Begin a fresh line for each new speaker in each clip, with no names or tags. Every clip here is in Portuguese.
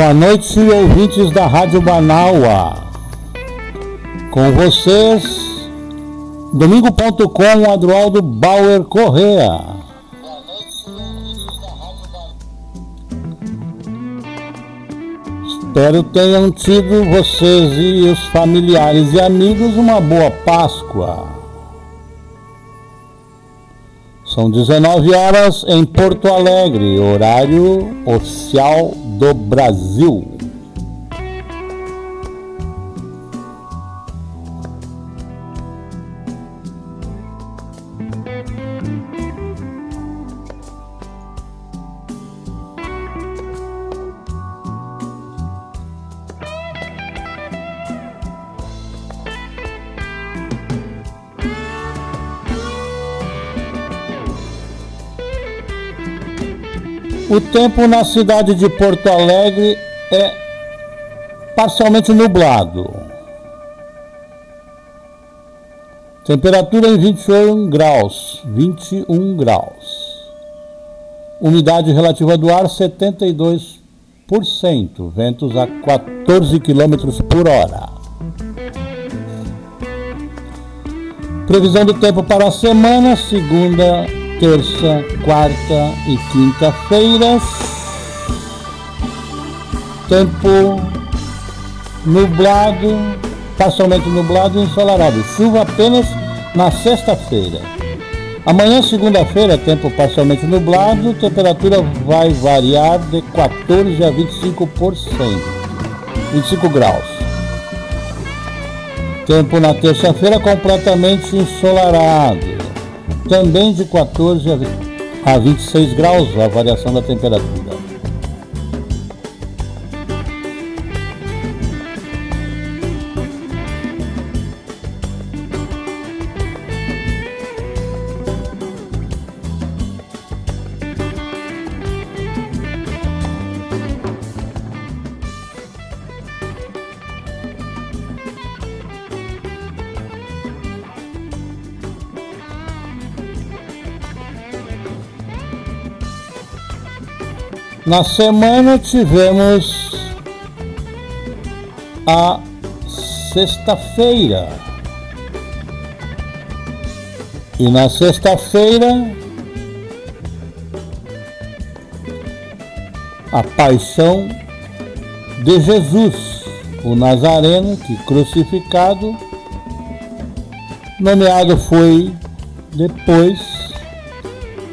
Boa noite, ouvintes da Rádio Manaua. Com vocês, domingo.com, Adroaldo Bauer Correa. Espero tenham tido vocês e os familiares e amigos uma boa Páscoa. São 19 horas em Porto Alegre, horário oficial do Brasil. Tempo na cidade de Porto Alegre é parcialmente nublado. Temperatura em 21 graus, 21 graus. Umidade relativa do ar 72%, ventos a 14 km por hora. Previsão do tempo para a semana, segunda terça, quarta e quinta-feiras. Tempo nublado, parcialmente nublado e ensolarado. Chuva apenas na sexta-feira. Amanhã, segunda-feira, tempo parcialmente nublado, temperatura vai variar de 14 a 25%, 25 graus. Tempo na terça-feira completamente ensolarado também de 14 a 26 graus a variação da temperatura. Na semana tivemos a sexta-feira. E na sexta-feira a paixão de Jesus, o Nazareno que crucificado, nomeado foi depois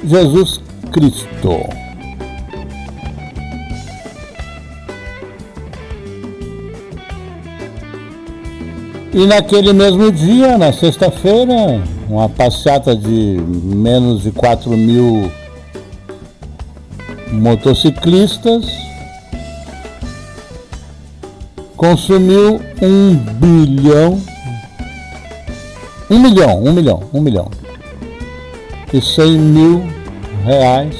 Jesus Cristo. E naquele mesmo dia, na sexta-feira, uma passeata de menos de 4 mil motociclistas consumiu um bilhão, um milhão, um milhão, um milhão e 100 mil reais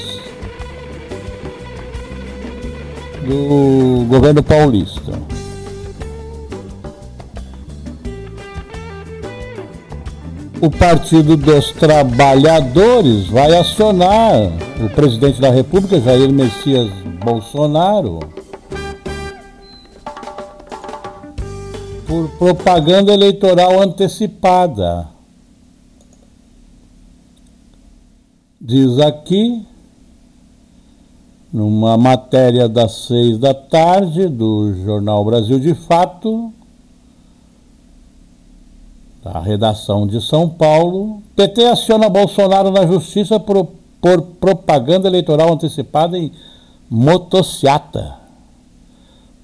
do governo paulista. O Partido dos Trabalhadores vai acionar o presidente da República, Jair Messias Bolsonaro, por propaganda eleitoral antecipada. Diz aqui, numa matéria das seis da tarde do Jornal Brasil de Fato, a redação de São Paulo. PT aciona Bolsonaro na justiça por, por propaganda eleitoral antecipada em motociata.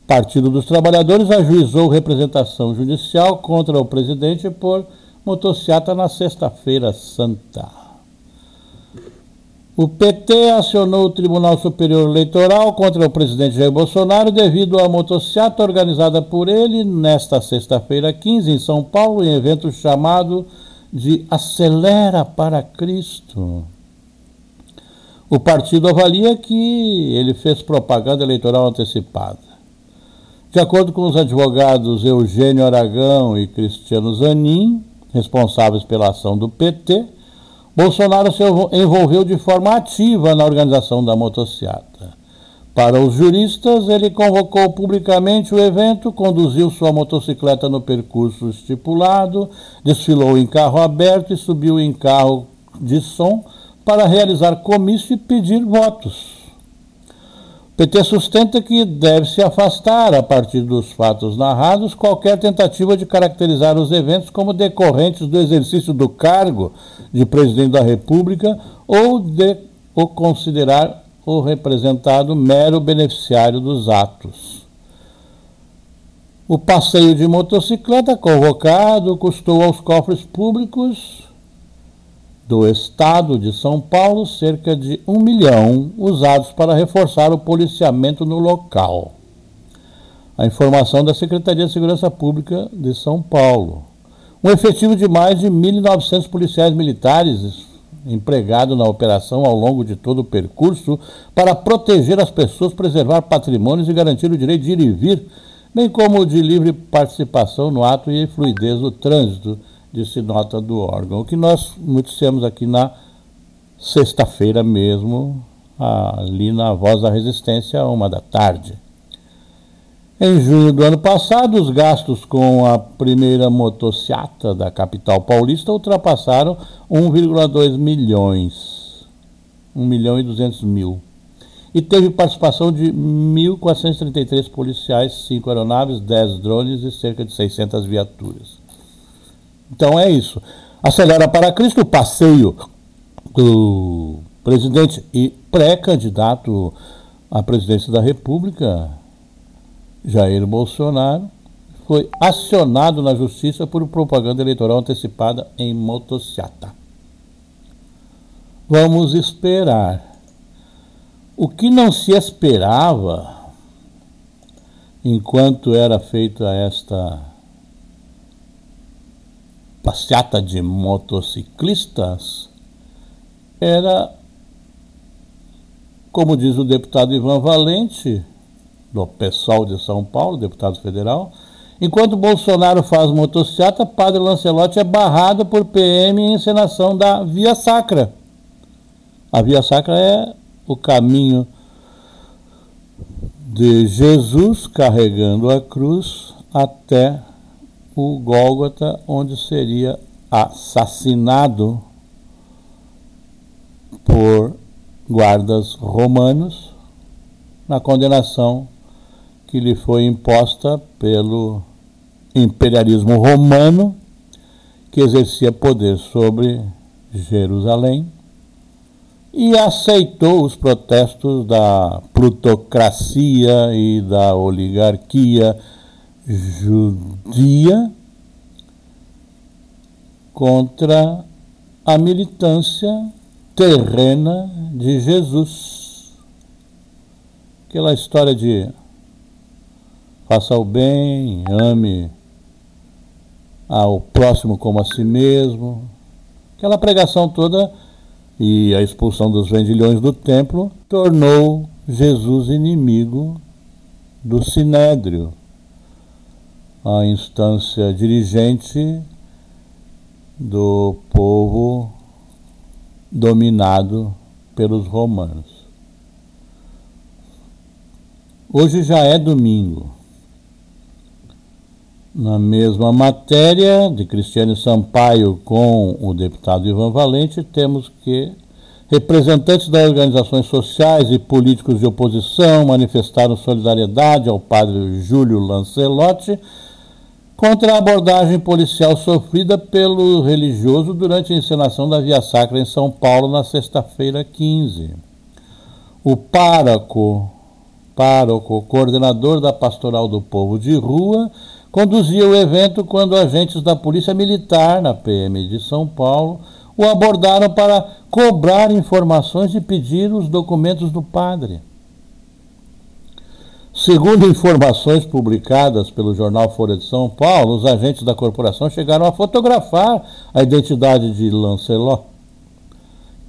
Partido dos Trabalhadores ajuizou representação judicial contra o presidente por motociata na sexta-feira santa. O PT acionou o Tribunal Superior Eleitoral contra o presidente Jair Bolsonaro devido à motocicleta organizada por ele nesta sexta-feira 15 em São Paulo, em evento chamado de Acelera para Cristo. O partido avalia que ele fez propaganda eleitoral antecipada. De acordo com os advogados Eugênio Aragão e Cristiano Zanin, responsáveis pela ação do PT, Bolsonaro se envolveu de forma ativa na organização da motociata. Para os juristas, ele convocou publicamente o evento, conduziu sua motocicleta no percurso estipulado, desfilou em carro aberto e subiu em carro de som para realizar comício e pedir votos. PT sustenta que deve se afastar, a partir dos fatos narrados, qualquer tentativa de caracterizar os eventos como decorrentes do exercício do cargo de presidente da República ou de o considerar o representado mero beneficiário dos atos. O passeio de motocicleta convocado custou aos cofres públicos do Estado de São Paulo cerca de um milhão usados para reforçar o policiamento no local. A informação da Secretaria de Segurança Pública de São Paulo. Um efetivo de mais de 1.900 policiais militares empregado na operação ao longo de todo o percurso para proteger as pessoas, preservar patrimônios e garantir o direito de ir e vir, bem como de livre participação no ato e fluidez do trânsito, disse nota do órgão. O que nós noticiamos aqui na sexta-feira mesmo, ali na Voz da Resistência, uma da tarde. Em junho do ano passado, os gastos com a primeira motociata da capital paulista ultrapassaram 1,2 milhões, 1 milhão e 200 mil. E teve participação de 1.433 policiais, 5 aeronaves, 10 drones e cerca de 600 viaturas. Então é isso. Acelera para Cristo o passeio do presidente e pré-candidato à presidência da República, Jair Bolsonaro foi acionado na justiça por propaganda eleitoral antecipada em motociata. Vamos esperar. O que não se esperava enquanto era feita esta passeata de motociclistas era, como diz o deputado Ivan Valente, do PSOL de São Paulo, deputado federal. Enquanto Bolsonaro faz motocicleta, Padre Lancelotti é barrado por PM em encenação da Via Sacra. A Via Sacra é o caminho de Jesus carregando a cruz até o Gólgota, onde seria assassinado por guardas romanos na condenação que lhe foi imposta pelo imperialismo romano, que exercia poder sobre Jerusalém, e aceitou os protestos da plutocracia e da oligarquia judia contra a militância terrena de Jesus. Aquela história de faça o bem, ame ao próximo como a si mesmo. Aquela pregação toda e a expulsão dos vendilhões do templo tornou Jesus inimigo do sinédrio, a instância dirigente do povo dominado pelos romanos. Hoje já é domingo. Na mesma matéria de Cristiane Sampaio com o deputado Ivan Valente, temos que representantes das organizações sociais e políticos de oposição manifestaram solidariedade ao padre Júlio Lancelotti contra a abordagem policial sofrida pelo religioso durante a encenação da Via Sacra em São Paulo na sexta-feira 15. O pároco, pároco, coordenador da Pastoral do Povo de Rua, conduzia o evento quando agentes da Polícia Militar, na PM de São Paulo, o abordaram para cobrar informações e pedir os documentos do padre. Segundo informações publicadas pelo jornal Folha de São Paulo, os agentes da corporação chegaram a fotografar a identidade de Lancelot,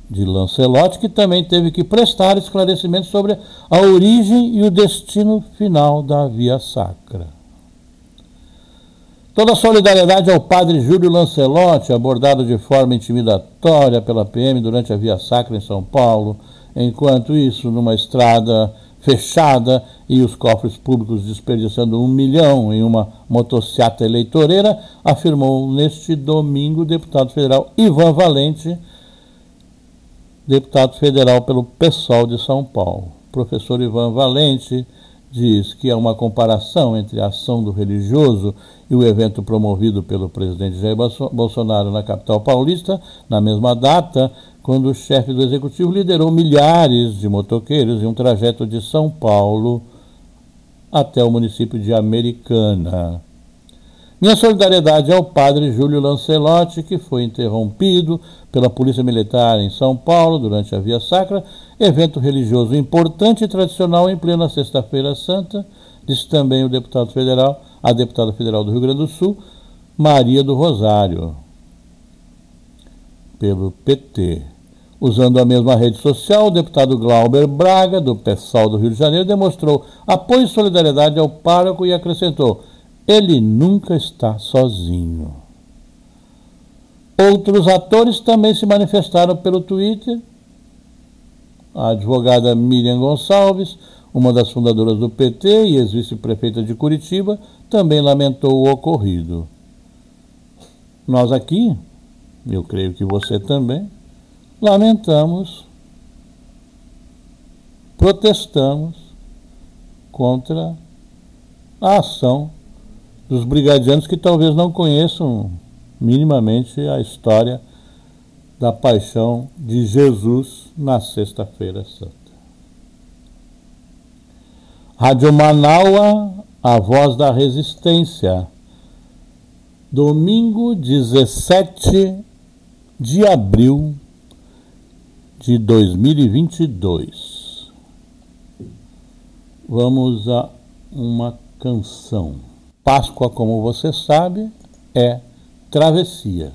de Lancelot, que também teve que prestar esclarecimentos sobre a origem e o destino final da Via Sacra. Toda a solidariedade ao padre Júlio Lancelotti, abordado de forma intimidatória pela PM durante a Via Sacra em São Paulo, enquanto isso, numa estrada fechada e os cofres públicos desperdiçando um milhão em uma motocicleta eleitoreira, afirmou neste domingo o deputado federal Ivan Valente, deputado federal pelo PSOL de São Paulo. O professor Ivan Valente diz que há uma comparação entre a ação do religioso e o evento promovido pelo presidente Jair Bolsonaro na capital paulista, na mesma data, quando o chefe do executivo liderou milhares de motoqueiros em um trajeto de São Paulo até o município de Americana. Minha solidariedade ao padre Júlio Lancelotti, que foi interrompido pela Polícia Militar em São Paulo durante a Via Sacra, evento religioso importante e tradicional em plena Sexta-feira Santa, disse também o deputado federal, a deputada federal do Rio Grande do Sul, Maria do Rosário, pelo PT. Usando a mesma rede social, o deputado Glauber Braga, do PSOL do Rio de Janeiro, demonstrou apoio e solidariedade ao pároco e acrescentou: ele nunca está sozinho. Outros atores também se manifestaram pelo Twitter. A advogada Miriam Gonçalves, uma das fundadoras do PT e ex-vice-prefeita de Curitiba, também lamentou o ocorrido. Nós aqui, eu creio que você também, lamentamos, protestamos contra a ação dos brigadianos que talvez não conheçam minimamente a história da paixão de Jesus na Sexta-feira Santa. Rádio Manaua, a voz da resistência. Domingo 17 de abril de 2022. Vamos a uma canção. Páscoa, como você sabe, é travessia.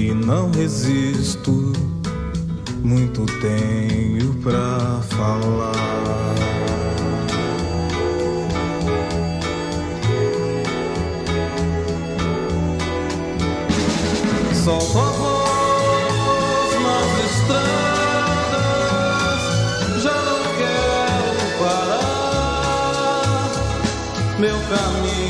e não resisto. Muito tenho pra falar. A voz nas estradas. Meu caminho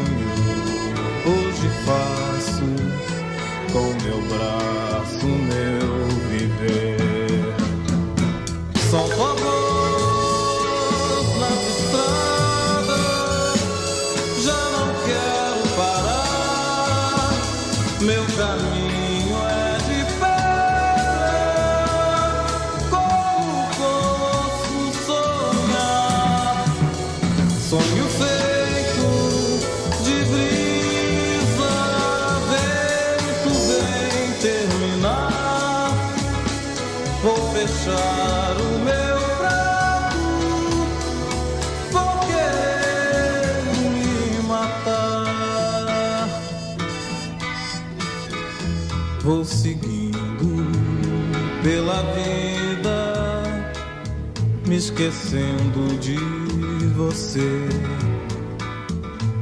Seguindo pela vida, me esquecendo de você.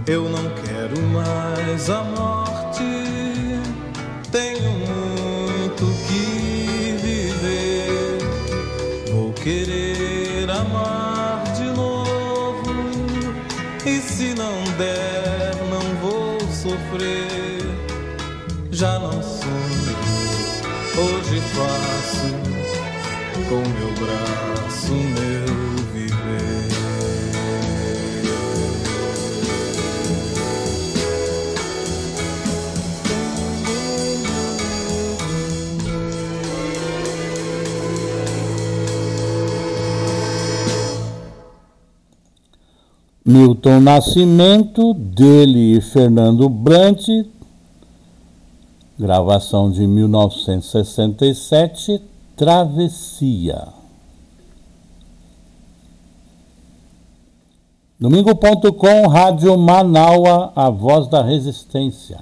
Eu não quero mais a faço com meu braço meu viver.
Milton Nascimento, dele e Fernando Brant, gravação de 1967, Travessia. Domingo.com, Rádio Manaua, a voz da resistência.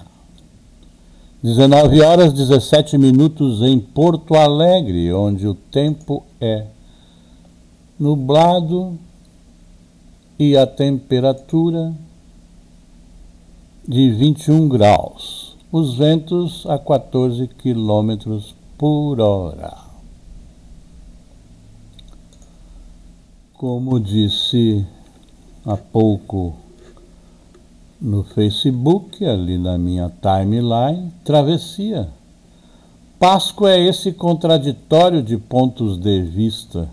19 horas 17 minutos em Porto Alegre, onde o tempo é nublado e a temperatura de 21 graus. Os ventos a 14 quilômetros por hora. Como disse há pouco no Facebook, ali na minha timeline, travessia. Páscoa é esse contraditório de pontos de vista,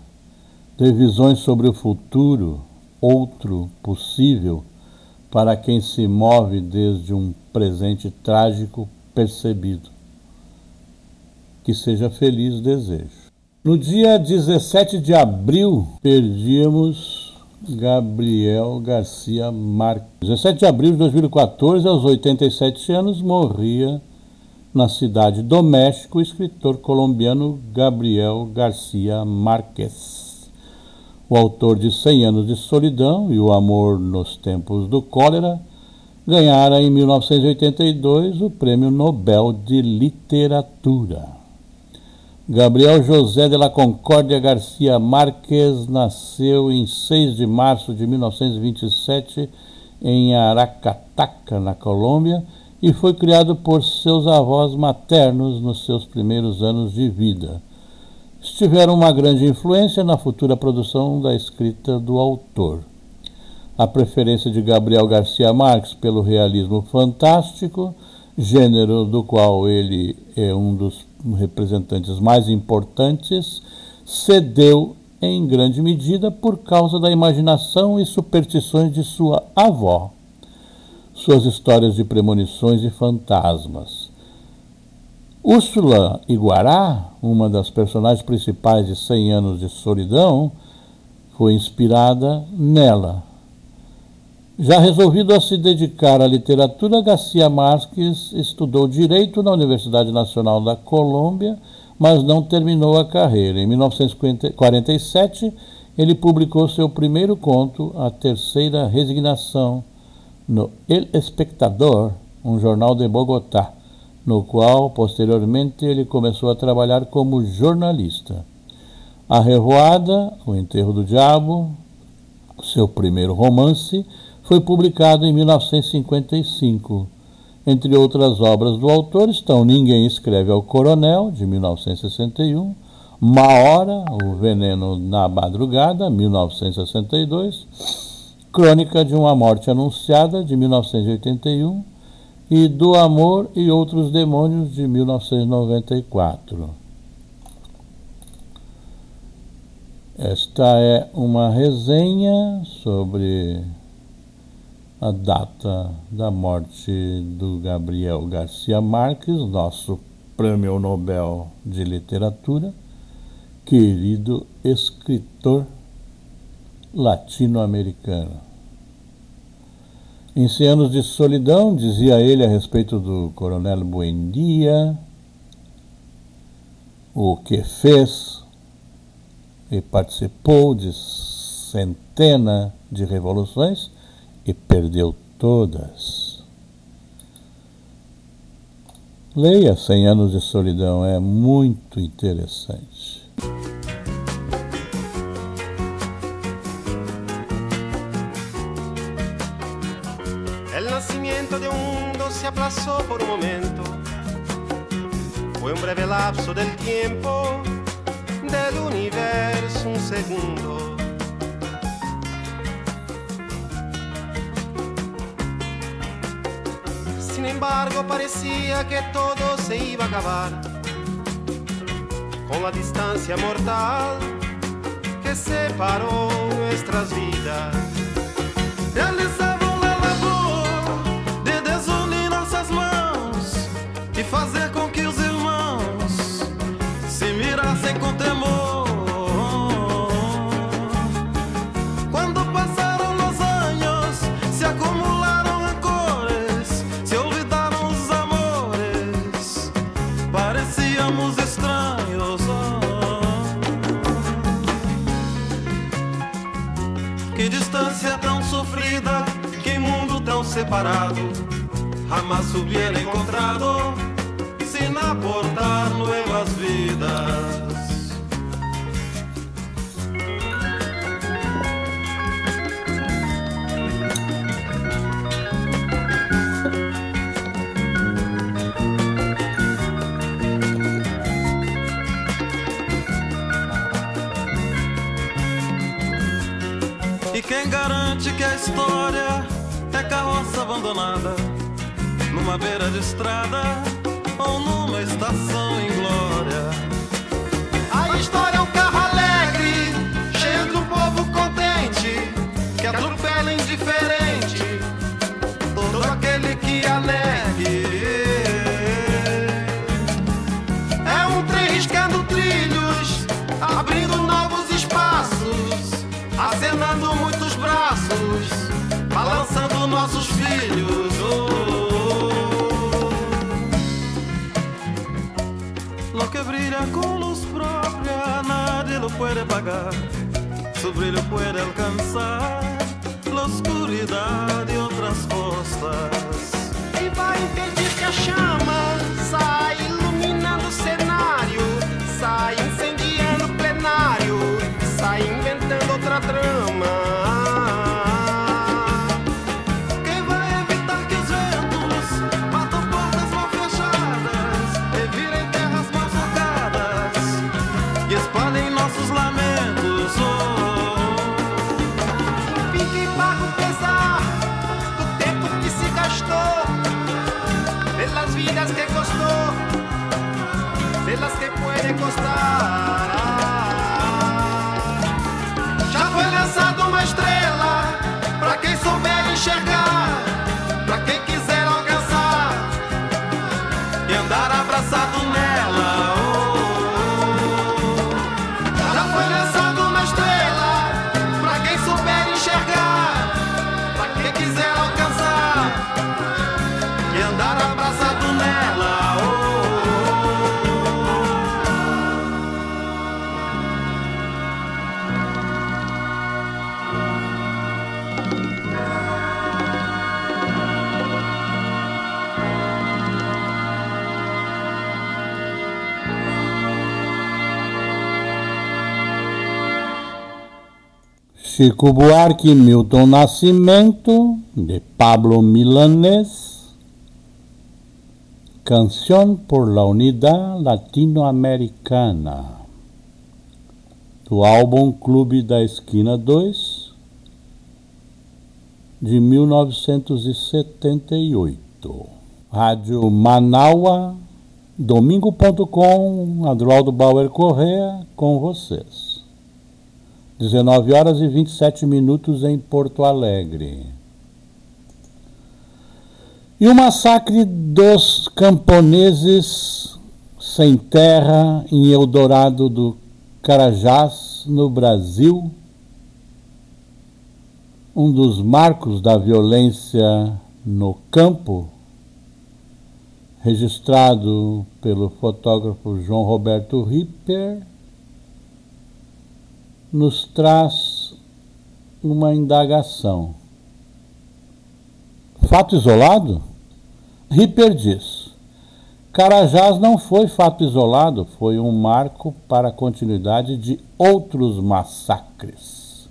de visões sobre o futuro, outro possível para quem se move desde um presente trágico percebido. Que seja feliz desejo. No dia 17 de abril, perdíamos Gabriel Garcia Marques. 17 de abril de 2014, aos 87 anos, morria na cidade do México o escritor colombiano Gabriel Garcia Marques o autor de Cem Anos de Solidão e O Amor nos Tempos do Cólera, ganhara em 1982 o Prêmio Nobel de Literatura. Gabriel José de la Concórdia Garcia Marques nasceu em 6 de março de 1927 em Aracataca, na Colômbia, e foi criado por seus avós maternos nos seus primeiros anos de vida tiveram uma grande influência na futura produção da escrita do autor. A preferência de Gabriel Garcia Marques pelo realismo fantástico, gênero do qual ele é um dos representantes mais importantes, cedeu em grande medida por causa da imaginação e superstições de sua avó. Suas histórias de premonições e fantasmas Úrsula Iguará, uma das personagens principais de Cem Anos de Solidão, foi inspirada nela. Já resolvido a se dedicar à literatura, Garcia Marques estudou Direito na Universidade Nacional da Colômbia, mas não terminou a carreira. Em 1947, ele publicou seu primeiro conto, A Terceira Resignação, no El Espectador, um jornal de Bogotá no qual posteriormente ele começou a trabalhar como jornalista. A Revoada, O Enterro do Diabo, seu primeiro romance, foi publicado em 1955. Entre outras obras do autor estão Ninguém Escreve ao Coronel, de 1961, Uma Hora, O Veneno na Madrugada, 1962, Crônica de uma Morte Anunciada, de 1981, e Do Amor e Outros Demônios de 1994. Esta é uma resenha sobre a data da morte do Gabriel Garcia Marques, nosso Prêmio Nobel de Literatura, querido escritor latino-americano. Em 100 anos de solidão, dizia ele a respeito do coronel Buendia, o que fez e participou de centenas de revoluções e perdeu todas. Leia Cem Anos de Solidão, é muito interessante.
El nacimiento de un mundo se aplazó por un momento. Fue un breve lapso del tiempo del universo, un segundo. Embargo, parecía que todo se iba a acabar con la distancia mortal que separó nuestras vidas.
Separado, jamás hubiera encontrado sin aportar nuevas vidas. Quem garante que a história abandonada numa beira de estrada ou numa estação em puede pagar. Su brillo puede alcanzar la oscuridad de otras.
E vai impedir que a chama sai iluminando o cenário, sai incendiando o plenário, sai inventando outra trama. Puede costar.
Chico Buarque Milton Nascimento, de Pablo Milanés. Canción por la Unidad Latinoamericana. Do álbum Clube da Esquina 2, de 1978. Rádio Manaua, domingo.com, Adroaldo Bauer Correa, com vocês. 19 horas e 27 minutos em Porto Alegre. E o massacre dos camponeses sem terra em Eldorado do Carajás, no Brasil, um dos marcos da violência no campo, registrado pelo fotógrafo João Roberto Ripper, nos traz uma indagação. Fato isolado? Ripper diz: Carajás não foi fato isolado, foi um marco para a continuidade de outros massacres.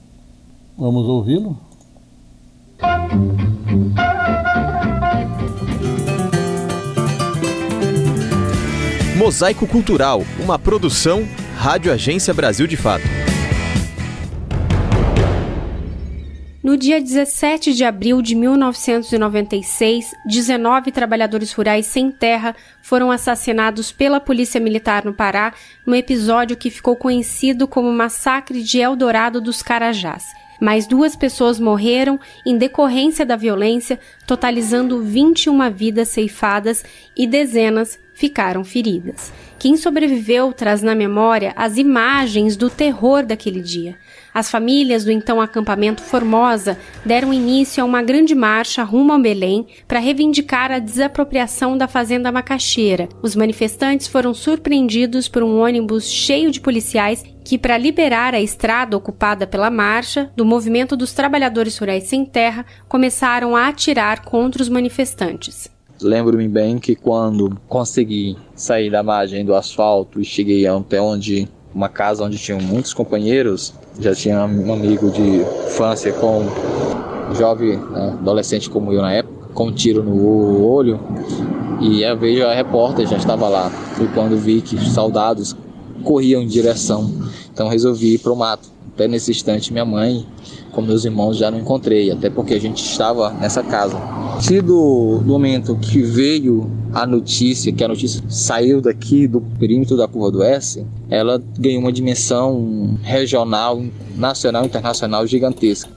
Vamos ouvi-lo?
Mosaico Cultural, uma produção Rádio Agência Brasil de Fato.
No dia 17 de abril de 1996, 19 trabalhadores rurais sem terra foram assassinados pela Polícia Militar no Pará, num episódio que ficou conhecido como Massacre de Eldorado dos Carajás. Mais duas pessoas morreram em decorrência da violência, totalizando 21 vidas ceifadas e dezenas ficaram feridas. Quem sobreviveu traz na memória as imagens do terror daquele dia. As famílias do então acampamento Formosa deram início a uma grande marcha rumo ao Belém para reivindicar a desapropriação da fazenda macaxeira. Os manifestantes foram surpreendidos por um ônibus cheio de policiais que, para liberar a estrada ocupada pela marcha do movimento dos trabalhadores rurais sem terra, começaram a atirar contra os manifestantes.
Lembro-me bem que quando consegui sair da margem do asfalto e cheguei até onde uma casa onde tinham muitos companheiros, já tinha um amigo de infância com jovem né, adolescente como eu na época, com um tiro no olho, e eu vejo a repórter já estava lá. Foi quando vi que os soldados corriam em direção, então resolvi ir para o mato. Até nesse instante, minha mãe com meus irmãos já não encontrei, até porque a gente estava nessa casa. Se do, do momento que veio a notícia, que a notícia saiu daqui do perímetro da curva do S, ela ganhou uma dimensão regional, nacional internacional gigantesca.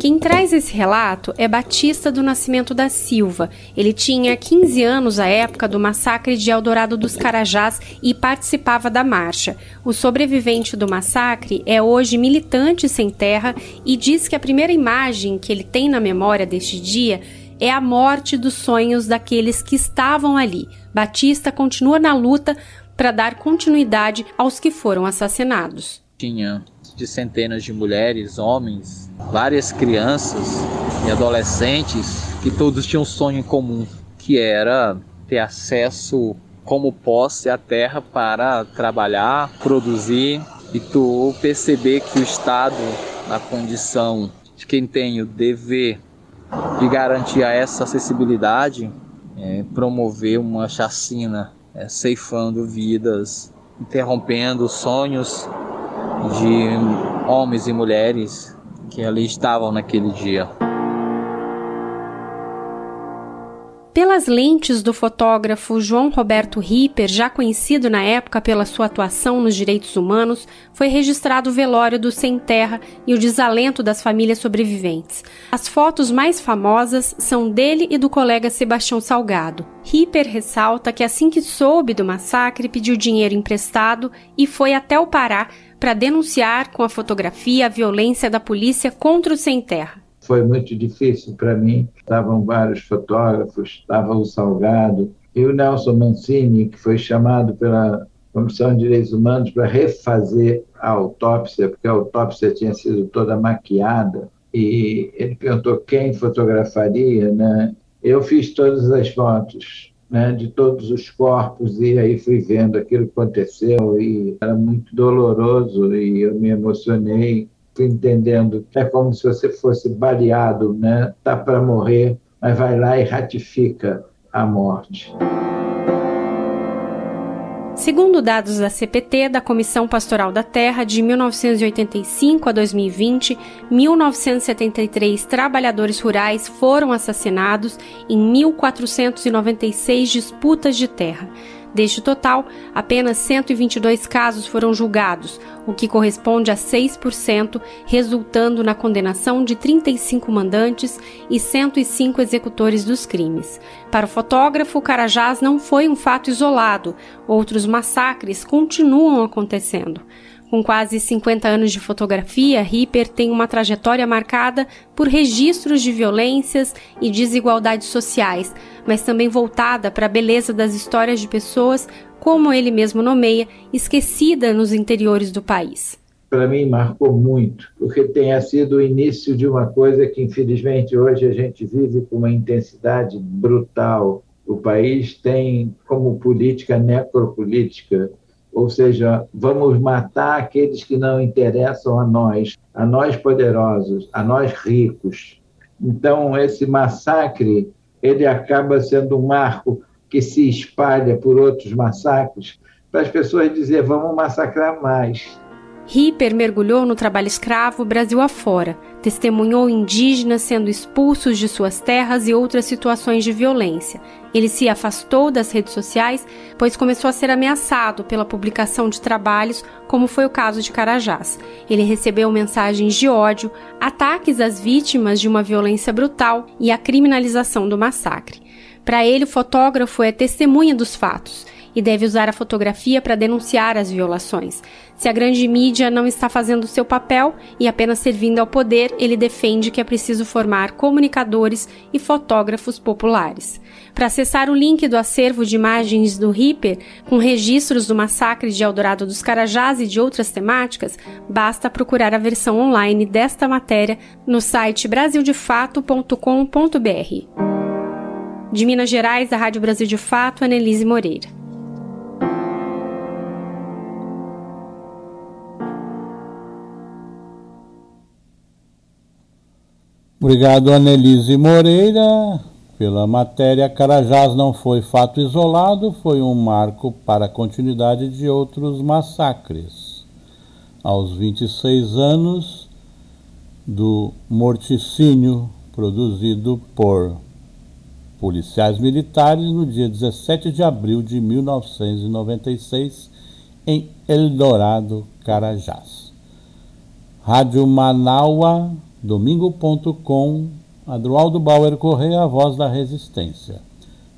Quem traz esse relato é Batista do Nascimento da Silva. Ele tinha 15 anos à época do massacre de Eldorado dos Carajás e participava da marcha. O sobrevivente do massacre é hoje militante sem terra e diz que a primeira imagem que ele tem na memória deste dia é a morte dos sonhos daqueles que estavam ali. Batista continua na luta para dar continuidade aos que foram assassinados.
Tinha de centenas de mulheres, homens, várias crianças e adolescentes que todos tinham um sonho em comum, que era ter acesso como posse à terra para trabalhar, produzir e tu perceber que o Estado, na condição de quem tem o dever de garantir essa acessibilidade, é, promover uma chacina, é, ceifando vidas, interrompendo sonhos de homens e mulheres que ali estavam naquele dia.
Pelas lentes do fotógrafo João Roberto Ripper, já conhecido na época pela sua atuação nos direitos humanos, foi registrado o velório do sem terra e o desalento das famílias sobreviventes. As fotos mais famosas são dele e do colega Sebastião Salgado. Ripper ressalta que assim que soube do massacre, pediu dinheiro emprestado e foi até o Pará para denunciar com a fotografia a violência da polícia contra o sem terra.
Foi muito difícil para mim. Estavam vários fotógrafos, estava o Salgado e o Nelson Mancini, que foi chamado pela Comissão de Direitos Humanos para refazer a autópsia, porque a autópsia tinha sido toda maquiada. E ele perguntou quem fotografaria, né? Eu fiz todas as fotos né, de todos os corpos e aí fui vendo aquilo que aconteceu e era muito doloroso e eu me emocionei, fui entendendo é como se você fosse baleado, né, tá para morrer, mas vai lá e ratifica a morte.
Segundo dados da CPT, da Comissão Pastoral da Terra, de 1985 a 2020, 1.973 trabalhadores rurais foram assassinados em 1.496 disputas de terra. Deste total, apenas 122 casos foram julgados, o que corresponde a 6%, resultando na condenação de 35 mandantes e 105 executores dos crimes. Para o fotógrafo, Carajás não foi um fato isolado, outros massacres continuam acontecendo. Com quase 50 anos de fotografia, Ripper tem uma trajetória marcada por registros de violências e desigualdades sociais, mas também voltada para a beleza das histórias de pessoas, como ele mesmo nomeia, esquecida nos interiores do país.
para mim marcou muito, porque tenha sido o início de uma coisa que, infelizmente, hoje a gente vive com uma intensidade brutal. O país tem como política necropolítica, ou seja, vamos matar aqueles que não interessam a nós, a nós poderosos, a nós ricos. Então, esse massacre ele acaba sendo um marco que se espalha por outros massacres para as pessoas dizer vamos massacrar mais.
Ripper mergulhou no trabalho escravo Brasil afora, testemunhou indígenas sendo expulsos de suas terras e outras situações de violência. Ele se afastou das redes sociais, pois começou a ser ameaçado pela publicação de trabalhos, como foi o caso de Carajás. Ele recebeu mensagens de ódio, ataques às vítimas de uma violência brutal e a criminalização do massacre. Para ele, o fotógrafo é testemunha dos fatos e deve usar a fotografia para denunciar as violações. Se a grande mídia não está fazendo seu papel e apenas servindo ao poder, ele defende que é preciso formar comunicadores e fotógrafos populares. Para acessar o link do acervo de imagens do Ripper, com registros do massacre de Eldorado dos Carajás e de outras temáticas, basta procurar a versão online desta matéria no site brasildefato.com.br. De Minas Gerais, da Rádio Brasil de Fato, Annelise Moreira.
Obrigado, Anelise Moreira, pela matéria. Carajás não foi fato isolado, foi um marco para a continuidade de outros massacres. Aos 26 anos do morticínio produzido por policiais militares no dia 17 de abril de 1996 em Eldorado, Carajás. Rádio Manaua domingo.com, Adroaldo Bauer Correia, a voz da resistência.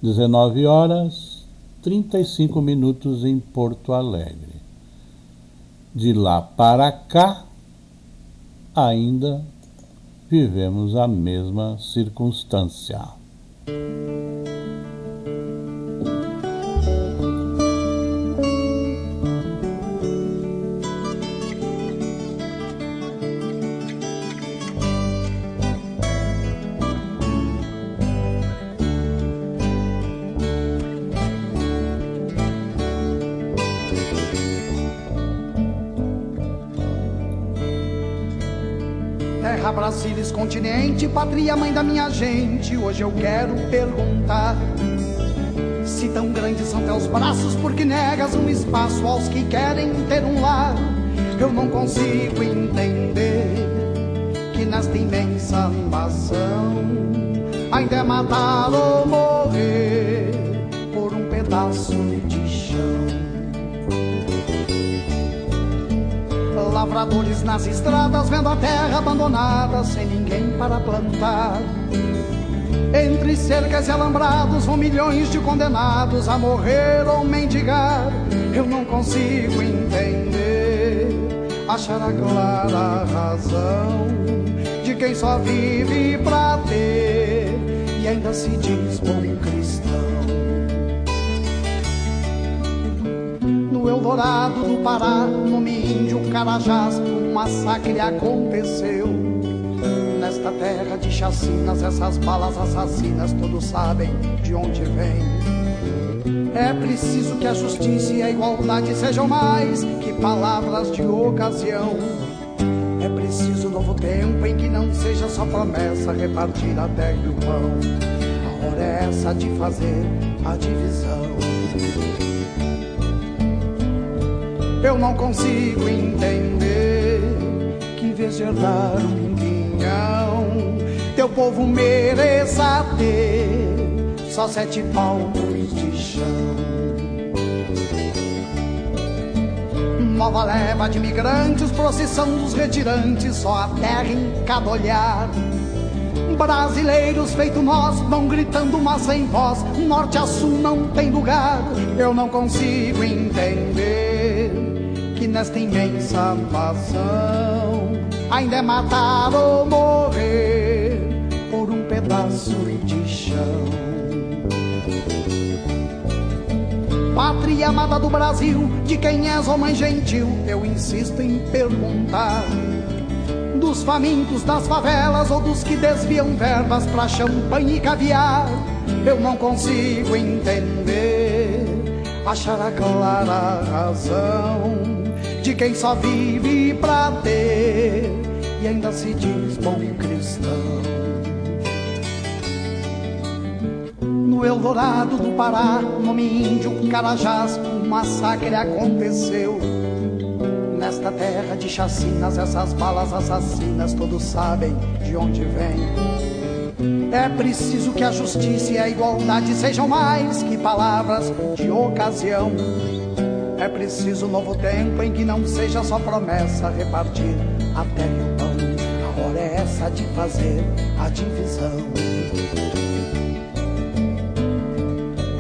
19 horas 35 minutos em Porto Alegre. De lá para cá, ainda vivemos a mesma circunstância.
Continente, pátria mãe da minha gente. Hoje eu quero perguntar se tão grandes são teus braços, porque negas um espaço aos que querem ter um lar. Eu não consigo entender que nesta imensa nação ainda é matar ou morrer por um pedaço de Lavradores nas estradas, vendo a terra abandonada, sem ninguém para plantar. Entre cercas e alambrados vão milhões de condenados a morrer ou mendigar. Eu não consigo entender, achar a clara razão de quem só vive pra ter e ainda se diz bom cristão. Eldorado do Pará, no Minho, Carajás, um massacre aconteceu. Nesta terra de chacinas, essas balas assassinas, todos sabem de onde vem. É preciso que a justiça e a igualdade sejam mais que palavras de ocasião. É preciso novo tempo em que não seja só promessa repartir a terra o pão. A hora é essa de fazer a divisão. Eu não consigo entender que em vez de herdar um pinhão, teu povo mereça ter só sete palmos de chão. Nova leva de migrantes, procissão dos retirantes, só a terra em cada olhar. Brasileiros feito nós vão gritando, mas sem voz. Norte a sul não tem lugar, eu não consigo entender nesta imensa nação ainda é matar ou morrer por um pedaço de chão. Para pátria amada do Brasil, de quem és, ó mãe gentil, eu insisto em perguntar. Dos famintos das favelas ou dos que desviam verbas pra champanhe e caviar, eu não consigo entender, achar a clara razão de quem só vive pra ter e ainda se diz bom cristão. No Eldorado do Pará, nome índio Carajás, um massacre aconteceu. Nesta terra de chacinas, essas balas assassinas, todos sabem de onde vem. É preciso que a justiça e a igualdade sejam mais que palavras de ocasião. É preciso um novo tempo em que não seja só promessa repartir a terra e o pão. A hora é essa de fazer a divisão.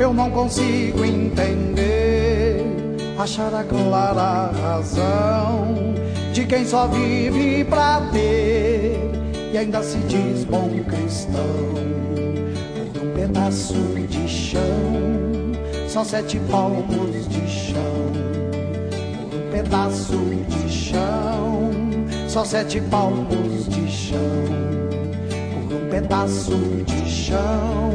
eu não consigo entender, achar a clara razão de quem só vive pra ter e ainda se diz bom cristão. Por um pedaço de chão, só sete palmos de chão. Pedaço de chão, só sete palmos de chão. Por um pedaço de chão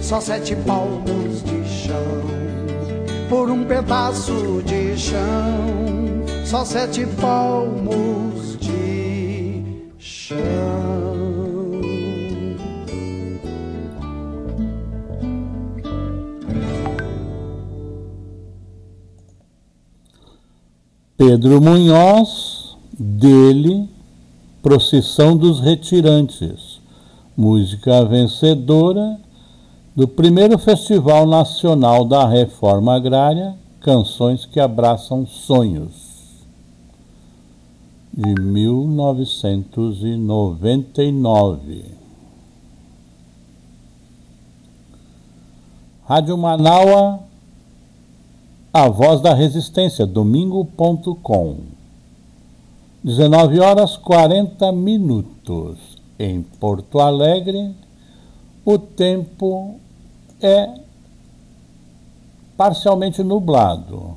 só sete palmos de chão por um pedaço de chão, só sete palmos
Pedro Munhoz, dele, Procissão dos Retirantes, música vencedora do primeiro Festival Nacional da Reforma Agrária, Canções que Abraçam Sonhos, de 1999. Rádio Manaua, A Voz da Resistência, domingo.com. 19 horas 40 minutos em Porto Alegre. O tempo é parcialmente nublado.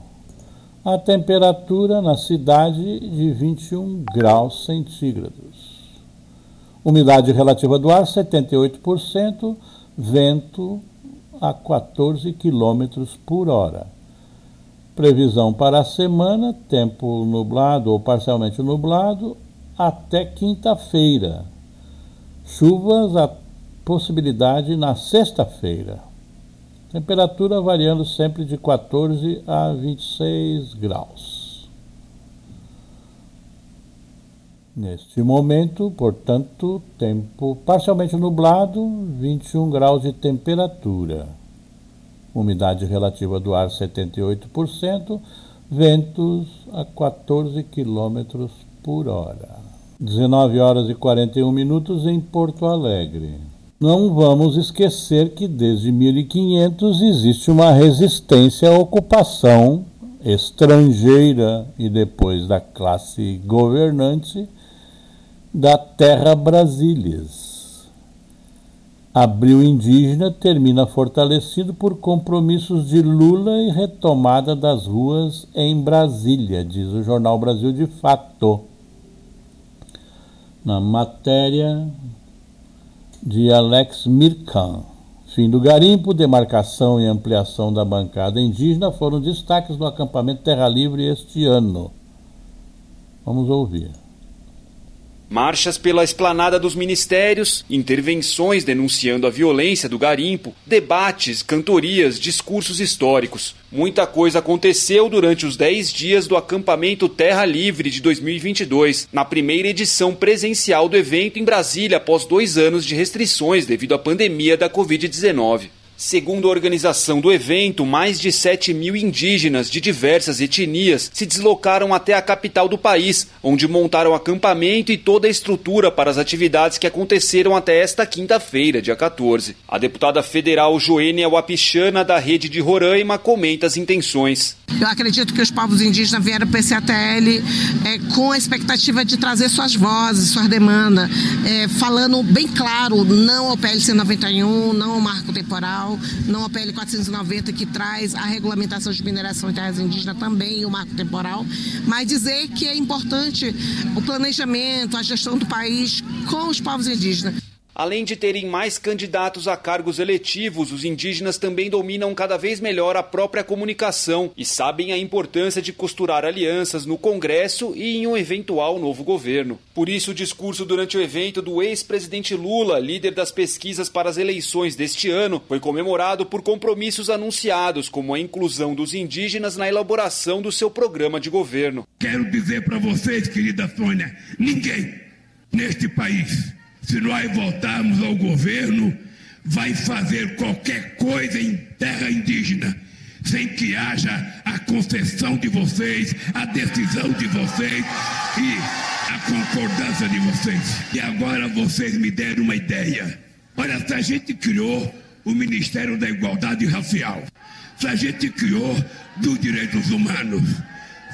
A temperatura na cidade de 21 graus centígrados. Umidade relativa do ar 78%, vento a 14 quilômetros por hora. Previsão para a semana: tempo nublado ou parcialmente nublado até quinta-feira. Chuvas a possibilidade na sexta-feira. Temperatura variando sempre de 14 a 26 graus. Neste momento, portanto, tempo parcialmente nublado, 21 graus de temperatura. Umidade relativa do ar 78%, ventos a 14 km por hora. 19 horas e 41 minutos em Porto Alegre. Não vamos esquecer que desde 1500 existe uma resistência à ocupação estrangeira e depois da classe governante da terra Brasílias. Abril indígena termina fortalecido por compromissos de Lula e retomada das ruas em Brasília, diz o jornal Brasil de Fato. Na matéria de Alex Mirkan. Fim do garimpo, demarcação e ampliação da bancada indígena foram destaques do acampamento Terra Livre este ano. Vamos ouvir.
Marchas pela esplanada dos ministérios, intervenções denunciando a violência do garimpo, debates, cantorias, discursos históricos. Muita coisa aconteceu durante os 10 dias do acampamento Terra Livre de 2022, na primeira edição presencial do evento em Brasília após dois anos de restrições devido à pandemia da Covid-19. Segundo a organização do evento, mais de 7 mil indígenas de diversas etnias se deslocaram até a capital do país, onde montaram acampamento e toda a estrutura para as atividades que aconteceram até esta quinta-feira, dia 14. A deputada federal Joênia Wapichana, da rede de Roraima, comenta as intenções.
Eu acredito que os povos indígenas vieram para esse ATL é, com a expectativa de trazer suas vozes, suas demandas, é, falando bem claro, não ao PLC 91, não ao marco temporal temporal, não a PL 490 que traz a regulamentação de mineração em terras indígenas também e o marco temporal, mas dizer que é importante o planejamento, a gestão do país com os povos indígenas.
Além de terem mais candidatos a cargos eletivos, os indígenas também dominam cada vez melhor a própria comunicação e sabem a importância de costurar alianças no Congresso e em um eventual novo governo. Por isso, o discurso durante o evento do ex-presidente Lula, líder das pesquisas para as eleições deste ano, foi comemorado por compromissos anunciados, como a inclusão dos indígenas na elaboração do seu programa de governo.
Quero dizer para vocês, querida Sônia, ninguém neste país se nós voltarmos ao governo, vai fazer qualquer coisa em terra indígena, sem que haja a concessão de vocês, a decisão de vocês e a concordância de vocês. E agora vocês me deram uma ideia. Olha, se a gente criou o Ministério da Igualdade Racial, se a gente criou dos Direitos Humanos,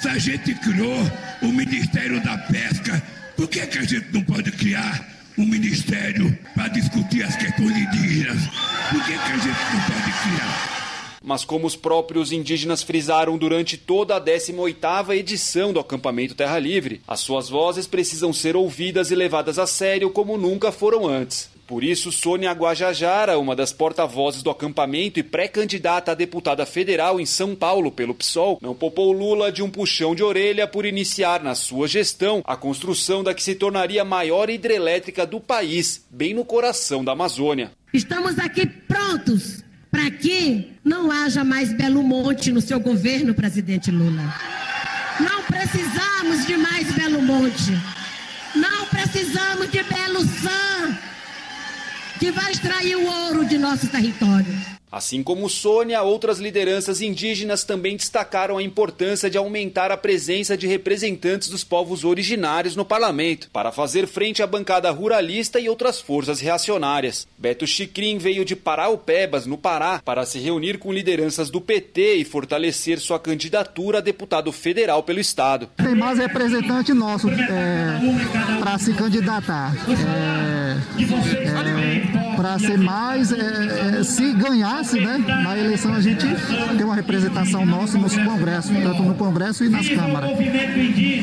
se a gente criou o Ministério da Pesca, por que, que a gente não pode criar um ministério para discutir as questões indígenas. Por que, que a gente não pode criar?
Mas como os próprios indígenas frisaram durante toda a 18ª edição do acampamento Terra Livre, as suas vozes precisam ser ouvidas e levadas a sério como nunca foram antes. Por isso, Sônia Guajajara, uma das porta-vozes do acampamento e pré-candidata a deputada federal em São Paulo pelo PSOL, não poupou Lula de um puxão de orelha por iniciar na sua gestão a construção da que se tornaria a maior hidrelétrica do país, bem no coração da Amazônia.
Estamos aqui prontos para que não haja mais Belo Monte no seu governo, presidente Lula. Não precisamos de mais Belo Monte. Não precisamos de Belo San, que vai extrair o ouro de nosso território.
Assim como Sônia, outras lideranças indígenas também destacaram a importância de aumentar a presença de representantes dos povos originários no parlamento, para fazer frente à bancada ruralista e outras forças reacionárias. Beto Chicrin veio de Paraupebas, no Pará, para se reunir com lideranças do PT e fortalecer sua candidatura a deputado federal pelo estado.
Tem mais representante nosso é, para se candidatar. É, é, para ser mais, é, é, se ganhar né? Na eleição a gente tem uma representação nossa no Congresso, tanto no Congresso e nas câmaras,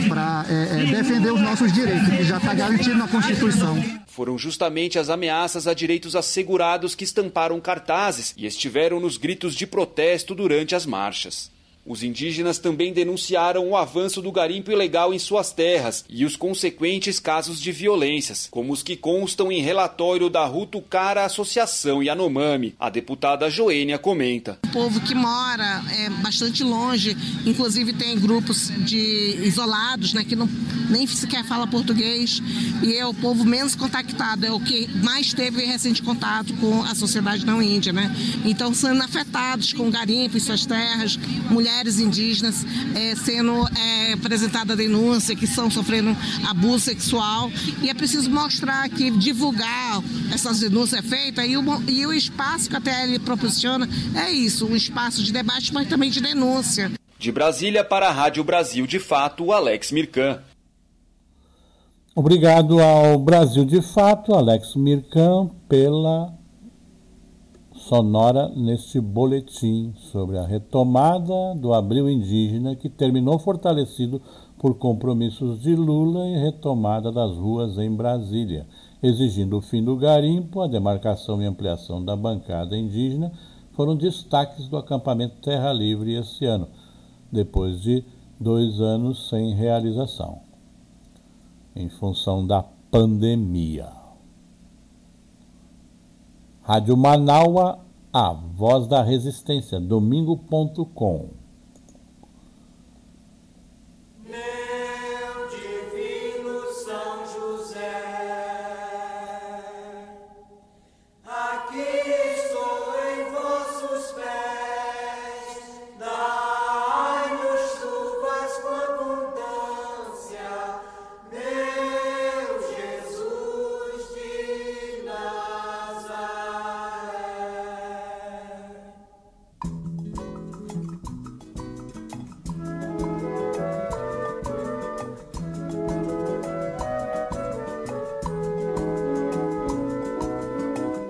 para é, é, defender os nossos direitos, que já está garantido na Constituição.
Foram justamente as ameaças a direitos assegurados que estamparam cartazes e estiveram nos gritos de protesto durante as marchas. Os indígenas também denunciaram o avanço do garimpo ilegal em suas terras e os consequentes casos de violências, como os que constam em relatório da Rutucara Associação Yanomami. A deputada Joênia comenta.
O povo que mora é bastante longe, inclusive tem grupos de isolados, né, que não, nem sequer fala português, e é o povo menos contactado, é o que mais teve recente contato com a sociedade não índia, né? Então sendo afetados com garimpo em suas terras, mulheres mulheres indígenas é, sendo é, apresentada denúncia que estão sofrendo abuso sexual e é preciso mostrar que divulgar essas denúncias é feita e o, e o espaço que a TL proporciona é isso, um espaço de debate, mas também de denúncia.
De Brasília para a Rádio Brasil de Fato, Alex Mirkan.
Obrigado ao Brasil de Fato, Alex Mirkan, pela sonora neste boletim sobre a retomada do abril indígena que terminou fortalecido por compromissos de Lula e retomada das ruas em Brasília, exigindo o fim do garimpo, a demarcação e ampliação da bancada indígena foram destaques do acampamento Terra Livre esse ano, depois de dois anos sem realização, em função da pandemia. Rádio Manaua, a voz da resistência, domingo.com.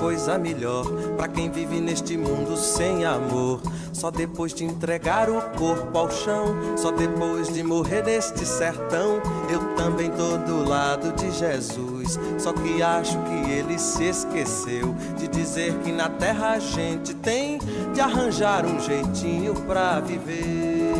coisa melhor para quem vive neste mundo sem amor. Só depois de entregar o corpo ao chão, só depois de morrer neste sertão, eu também tô do lado de Jesus. Só que acho que ele se esqueceu de dizer que na terra a gente tem de arranjar um jeitinho pra viver.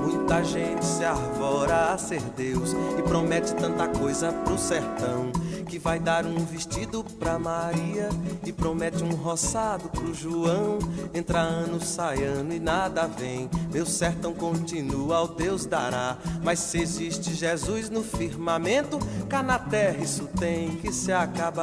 Muita gente se arvora a ser Deus e promete tanta coisa pro sertão. Que vai dar um vestido pra Maria e promete um roçado pro João. Entra ano, sai ano e nada vem. Meu sertão continua, o Deus dará. Mas se existe Jesus no firmamento, cá na terra isso tem que se acabar.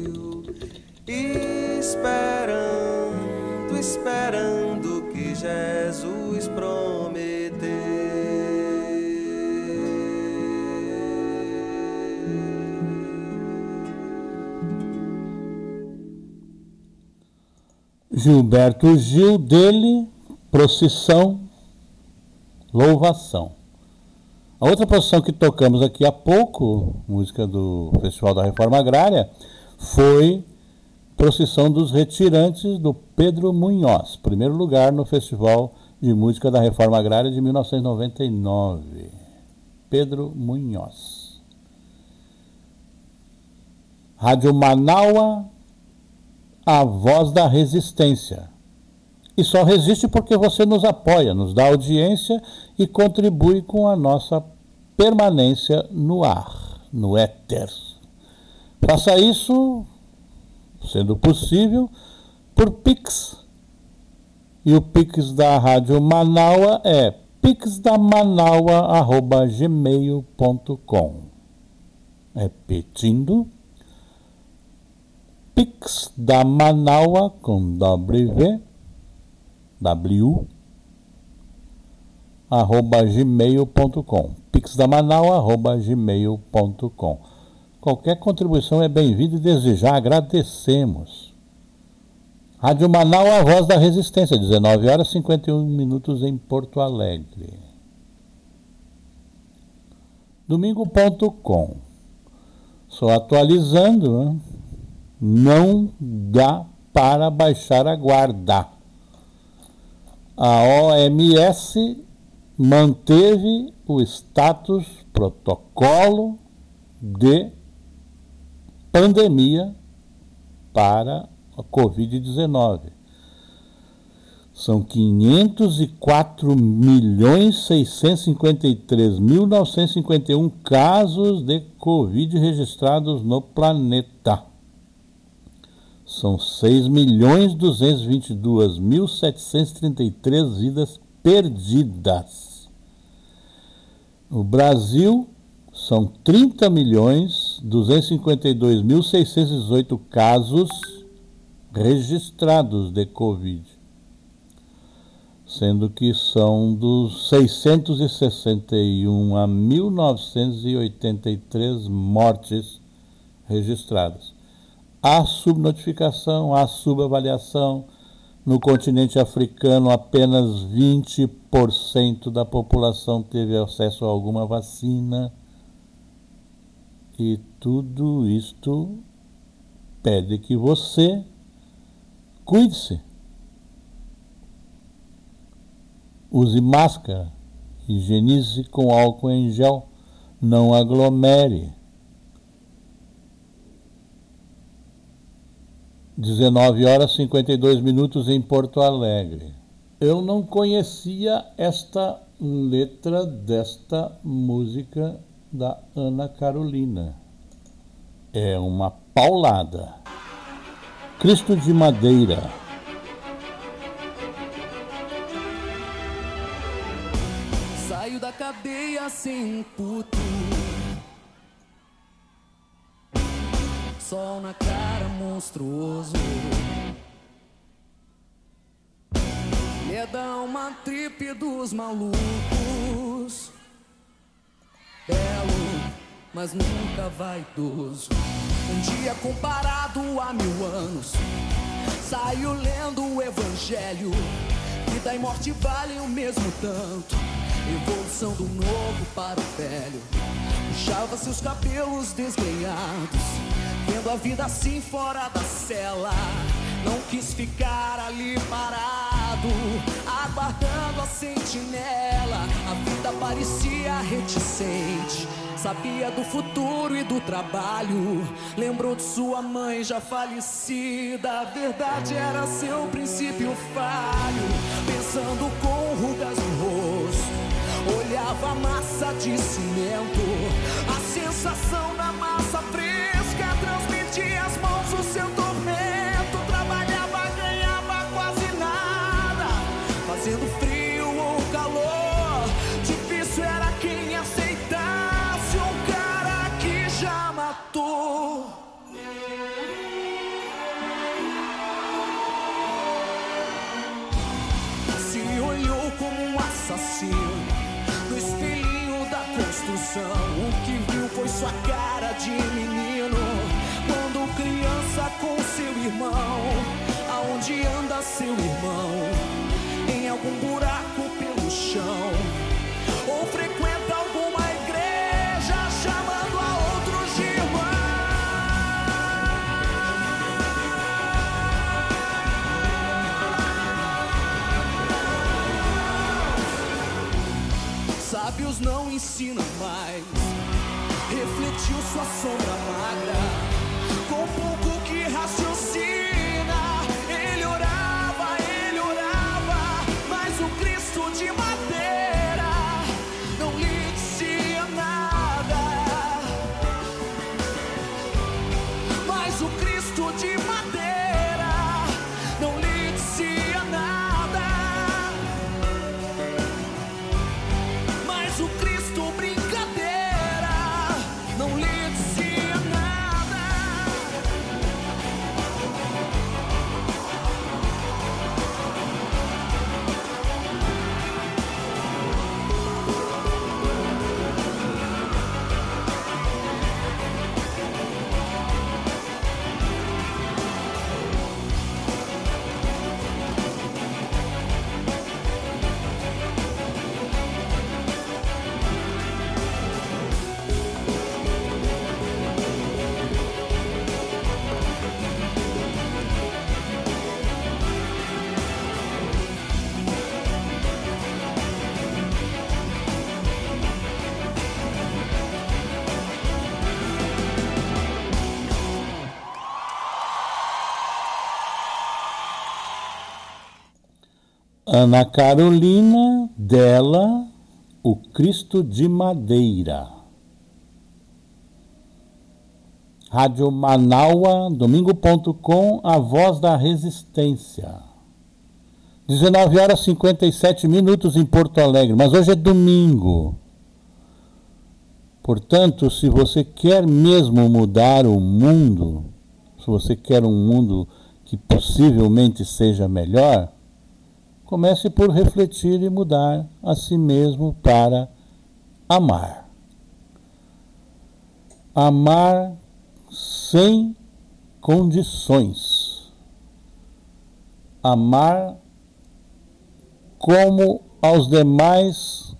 esperando, esperando que Jesus prometeu.
Gilberto Gil, dele, procissão, louvação. A outra procissão que tocamos aqui há pouco, música do Festival da Reforma Agrária, foi Procissão dos Retirantes do Pedro Munhoz, primeiro lugar no Festival de Música da Reforma Agrária de 1999. Pedro Munhoz. Rádio Manaua, a voz da resistência. E só resiste porque você nos apoia, nos dá audiência e contribui com a nossa permanência no ar, no éter. Faça isso sendo possível, por Pix. E o Pix da Rádio Manaua é pixdamanaua.gmail.com Repetindo, Pix da Manaua com W, W, arroba gmail.com pixdamanaua arroba gmail.com Qualquer contribuição é bem-vinda e desde já agradecemos. Rádio Manaus, a voz da resistência, 19 horas e 51 minutos em Porto Alegre. Domingo.com. Só atualizando, né? não dá para baixar a guarda. A OMS manteve o status protocolo de pandemia para a Covid-19. São 504 milhões 653 mil 951 casos de Covid registrados no planeta. São 6 milhões 222 mil 733 vidas perdidas. O Brasil são 30 milhões 252.618 casos registrados de Covid, sendo que são dos 661 a 1.983 mortes registradas. Há subnotificação, há subavaliação. No continente africano, apenas 20% da população teve acesso a alguma vacina e tudo isto pede que você cuide-se. Use máscara, higienize com álcool em gel, não aglomere. 19 horas 52 minutos em Porto Alegre. Eu não conhecia esta letra desta música da Ana Carolina. É uma paulada. Cristo de Madeira.
Saio da cadeia sem puto. Sol na cara monstruoso. É dar uma trip dos malucos. Mas nunca vaidoso. Um dia comparado a mil anos. Saio lendo o evangelho. Vida e morte valem o mesmo tanto. Evolução do novo para o velho. Puxava seus cabelos desgrenhados. Vendo a vida assim fora da cela. Não quis ficar ali parado, aguardando a sentinela. A vida parecia reticente. Sabia do futuro e do trabalho. Lembrou de sua mãe já falecida. A verdade era seu princípio falho. Pensando com rugas no rosto. Olhava a massa de cimento. A sensação da massa fresca irmão, aonde anda seu irmão? Em algum buraco pelo chão. Ou frequenta alguma igreja chamando a outros de Sábios não ensinam mais. Refletiu sua sombra magra. Com pouco
Ana Carolina, dela, O Cristo de Madeira. Rádio Manaua, domingo.com, A Voz da Resistência. 19 horas e 57 minutos em Porto Alegre, mas hoje é domingo. Portanto, se você quer mesmo mudar o mundo, se você quer um mundo que possivelmente seja melhor, comece por refletir e mudar a si mesmo para amar. Amar sem condições. Amar como aos demais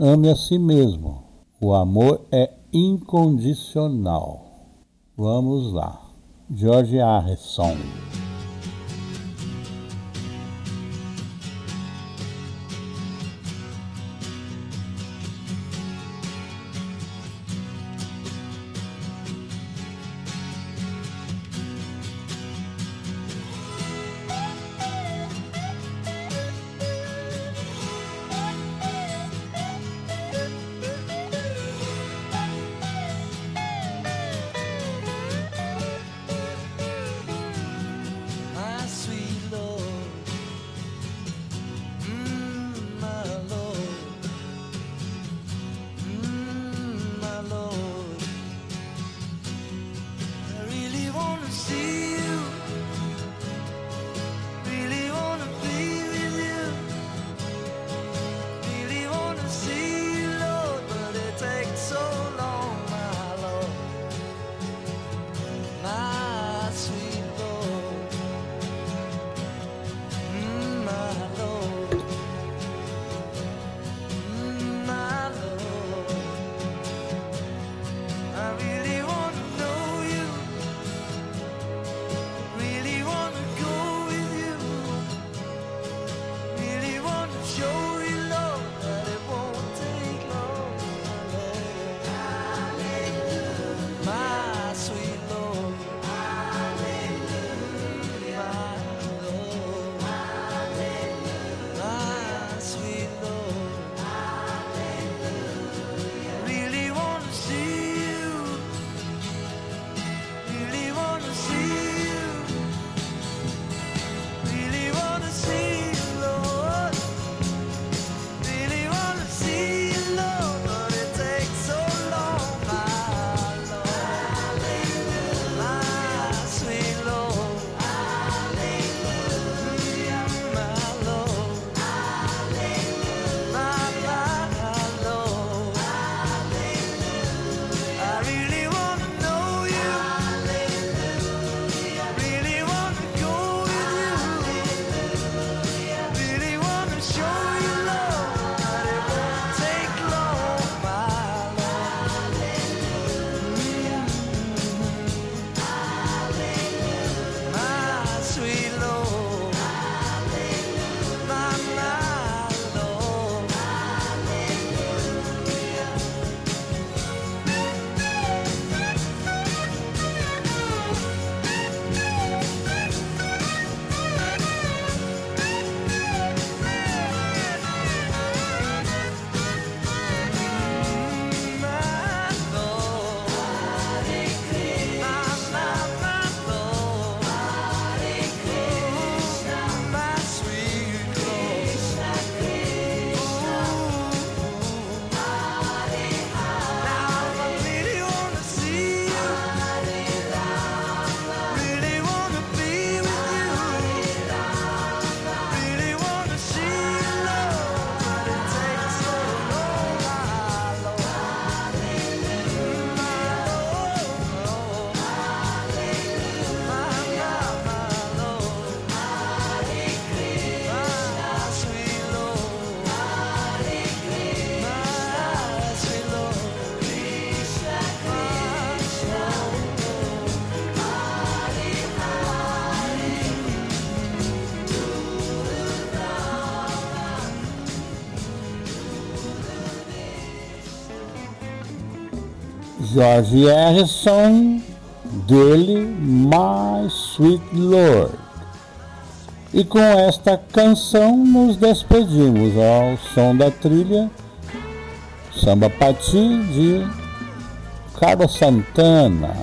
ame a si mesmo. O amor é incondicional. Vamos lá. George Harrison. George Harrison, dele My Sweet Lord. E com esta canção nos despedimos ao som da trilha Samba Pati de Carlos Santana.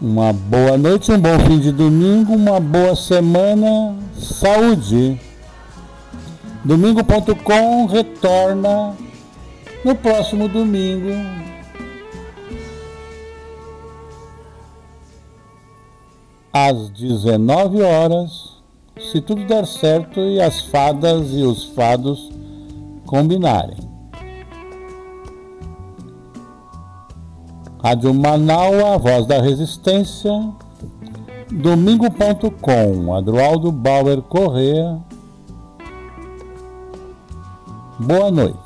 Uma boa noite, um bom fim de domingo, uma boa semana, saúde. Domingo.com retorna no próximo domingo. Às 19 horas, se tudo der certo e as fadas e os fados combinarem. Rádio Manaus, a voz da resistência. Domingo.com, Adroaldo Bauer Correa. Boa noite.